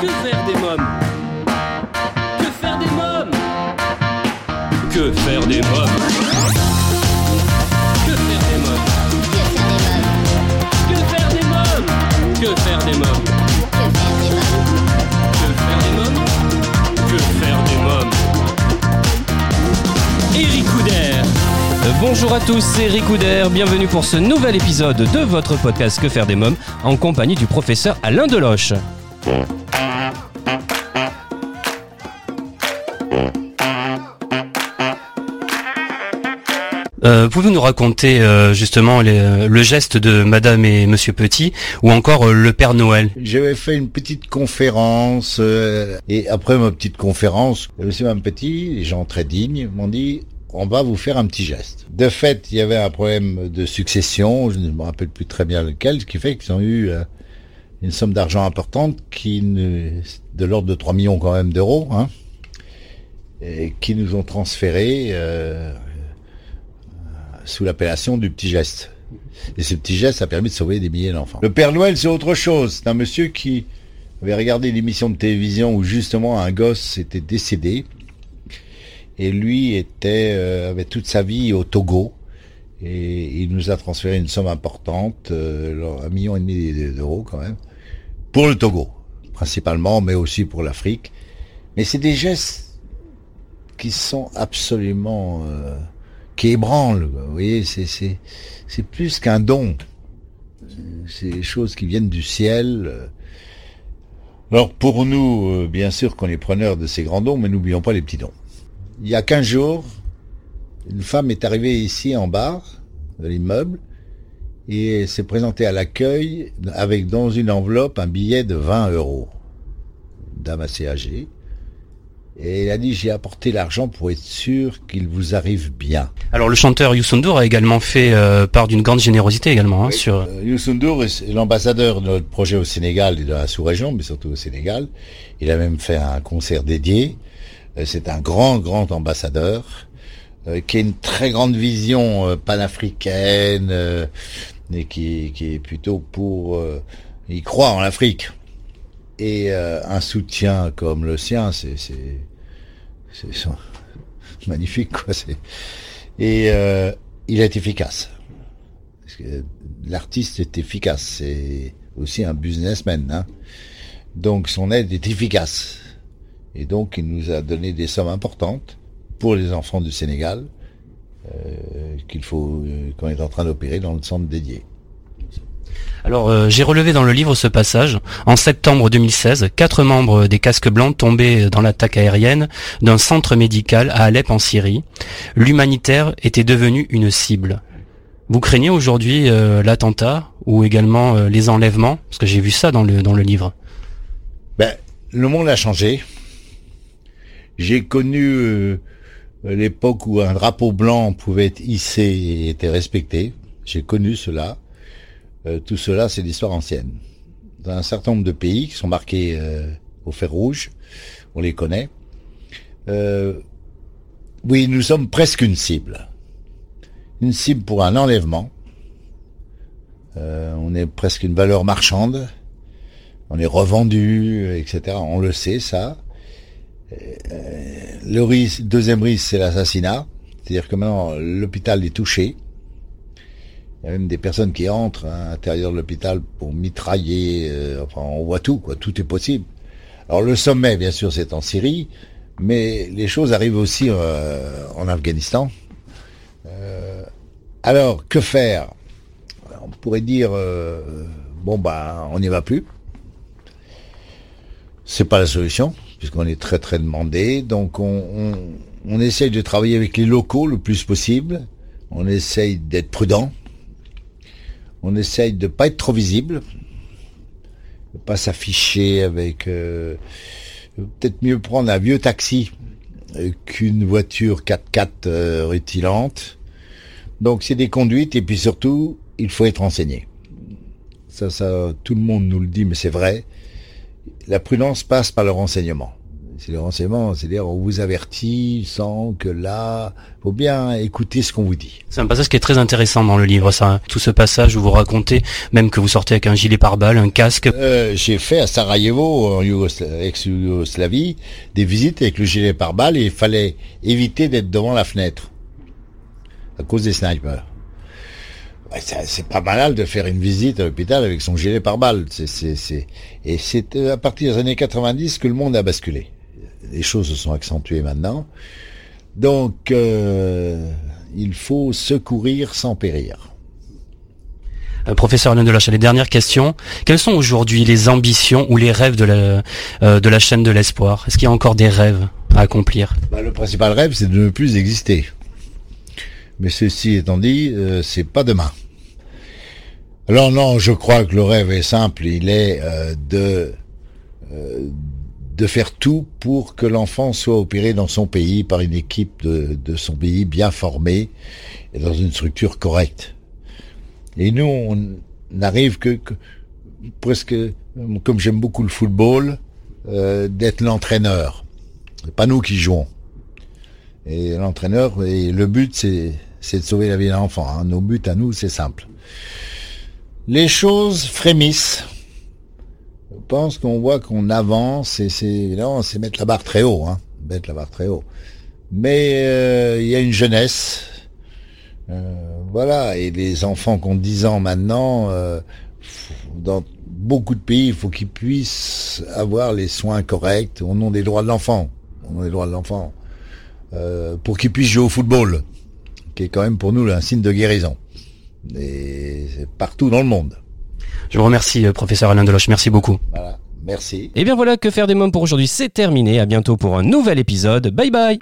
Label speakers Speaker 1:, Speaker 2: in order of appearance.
Speaker 1: Que faire des mômes Que faire des mômes Que faire des mômes Que faire des mômes Que faire des mômes Que faire des mômes Eric Couder
Speaker 2: Bonjour à tous, c'est Eric Couder, bienvenue pour ce nouvel épisode de votre podcast Que faire des mômes en compagnie du professeur Alain Deloche. Euh, Pouvez-vous nous raconter euh, justement les- le geste de Madame et Monsieur Petit ou encore euh, le Père Noël?
Speaker 3: J'avais fait une petite conférence euh, et après ma petite conférence, monsieur Mme Petit, les gens très dignes, m'ont dit on va vous faire un petit geste. De fait, il y avait un problème de succession, je ne me rappelle plus très bien lequel, ce qui fait qu'ils ont eu euh, une somme d'argent importante qui de l'ordre de 3 millions quand même d'euros, hein, et qui nous ont transféré euh, sous l'appellation du petit geste. Et ce petit geste a permis de sauver des milliers d'enfants. Le Père Noël, c'est autre chose. C'est un monsieur qui avait regardé l'émission de télévision où justement un gosse était décédé. Et lui était, euh, avait toute sa vie au Togo. Et il nous a transféré une somme importante, euh, un million et demi d'euros quand même, pour le Togo, principalement, mais aussi pour l'Afrique. Mais c'est des gestes qui sont absolument, euh, qui ébranlent. quoi. Vous voyez, c'est plus qu'un don. C'est des choses qui viennent du ciel. Alors pour nous, euh, bien sûr qu'on est preneurs de ces grands dons, mais n'oublions pas les petits dons. Il y a 15 jours, une femme est arrivée ici en bas de l'immeuble et s'est présentée à l'accueil avec dans une enveloppe un billet de 20 euros. Dame assez âgée. Et elle a dit j'ai apporté l'argent pour être sûr qu'il vous arrive bien.
Speaker 2: Alors le chanteur Youssou N'Dour a également fait euh, part d'une grande générosité également hein, sur...
Speaker 3: Euh, Youssou N'Dour est l'ambassadeur de notre projet au Sénégal et de la sous-région, mais surtout au Sénégal. Il a même fait un concert dédié. Euh, C'est un grand, grand ambassadeur euh, qui a une très grande vision panafricaine et qui, qui est plutôt pour... il croit en l'Afrique. Et euh, un soutien comme le sien, c'est c'est magnifique quoi. Et euh, il est efficace. L'artiste est efficace, c'est aussi un businessman. Hein. Donc son aide est efficace. Et donc il nous a donné des sommes importantes pour les enfants du Sénégal euh, qu'il faut euh, qu'on est en train d'opérer dans le centre dédié.
Speaker 2: Alors euh, j'ai relevé dans le livre ce passage. En septembre 2016, quatre membres des casques blancs tombaient dans l'attaque aérienne d'un centre médical à Alep en Syrie. L'humanitaire était devenu une cible. Vous craignez aujourd'hui euh, l'attentat ou également euh, les enlèvements? Parce que j'ai vu ça dans le, dans le livre.
Speaker 3: Ben, le monde a changé. J'ai connu l'époque où un drapeau blanc pouvait être hissé et était respecté. J'ai connu cela. Euh, tout cela, c'est l'histoire ancienne. Dans un certain nombre de pays qui sont marqués euh, au fer rouge, on les connaît. Euh, oui, nous sommes presque une cible. Une cible pour un enlèvement. On est presque une valeur marchande on est revendu, etc. On le sait, ça. Le deuxième risque, c'est l'assassinat. C'est-à-dire que maintenant, l'hôpital est touché. Il y a même des personnes qui entrent à l'intérieur de l'hôpital pour mitrailler. euh, enfin, on voit tout, quoi. Tout est possible. Alors, le sommet, bien sûr, c'est en Syrie, mais les choses arrivent aussi euh, en Afghanistan. Euh, alors, que faire? On pourrait dire, bon, bah, on n'y va plus. C'est pas la solution, puisqu'on est très très demandé. Donc on, on, on essaye de travailler avec les locaux le plus possible. On essaye d'être prudent. On essaye de pas être trop visible. De pas s'afficher avec... euh, Peut-être mieux prendre un vieux taxi qu'une voiture 4x4 euh, rutilante. Donc c'est des conduites et puis surtout, il faut être renseigné. Ça, ça, tout le monde nous le dit, mais c'est vrai la prudence passe par le renseignement. C'est le renseignement, c'est-à-dire on vous avertit sans que là, faut bien écouter ce qu'on vous dit.
Speaker 2: C'est un passage qui est très intéressant dans le livre, ça. Tout ce passage où vous racontez, même que vous sortez avec un gilet pare-balles, un casque.
Speaker 3: Euh, j'ai fait à Sarajevo, en Yougosla- ex-Yougoslavie, des visites avec le gilet pare-balles et il fallait éviter d'être devant la fenêtre à cause des snipers. C'est pas malal de faire une visite à l'hôpital avec son gilet pare-balles. C'est, c'est, c'est... Et c'est euh, à partir des années 90 que le monde a basculé. Les choses se sont accentuées maintenant. Donc, euh, il faut secourir sans périr.
Speaker 2: Euh, professeur Alain Deloche, les dernières questions. Quelles sont aujourd'hui les ambitions ou les rêves de la, euh, de la chaîne de l'espoir? Est-ce qu'il y a encore des rêves à accomplir?
Speaker 3: Bah, le principal rêve, c'est de ne plus exister. Mais ceci étant dit, euh, c'est pas demain. Alors non, je crois que le rêve est simple. Il est de de faire tout pour que l'enfant soit opéré dans son pays par une équipe de, son pays bien formée et dans une structure correcte. Et nous, on n'arrive que, que presque, comme j'aime beaucoup le football, euh, d'être l'entraîneur. Pas nous qui jouons. Et l'entraîneur, et le but, c'est, c'est de sauver la vie d'un enfant. hein. Nos buts à nous, c'est simple. Les choses frémissent. Je pense qu'on voit qu'on avance et c'est, évidemment, c'est mettre la barre très haut, hein. Mettre la barre très haut. Mais euh, il y a une jeunesse. Euh, voilà. Et les enfants qui ont 10 ans maintenant, euh, dans beaucoup de pays, il faut qu'ils puissent avoir les soins corrects au nom des droits de l'enfant. Au nom des droits de l'enfant. Euh, pour qu'ils puissent jouer au football, qui est quand même pour nous un signe de guérison. Et c'est partout dans le monde.
Speaker 2: Je vous remercie, euh, professeur Alain Deloche. Merci beaucoup.
Speaker 3: Voilà. Merci.
Speaker 4: Et bien voilà, que faire des mômes pour aujourd'hui, c'est terminé. À bientôt pour un nouvel épisode. Bye bye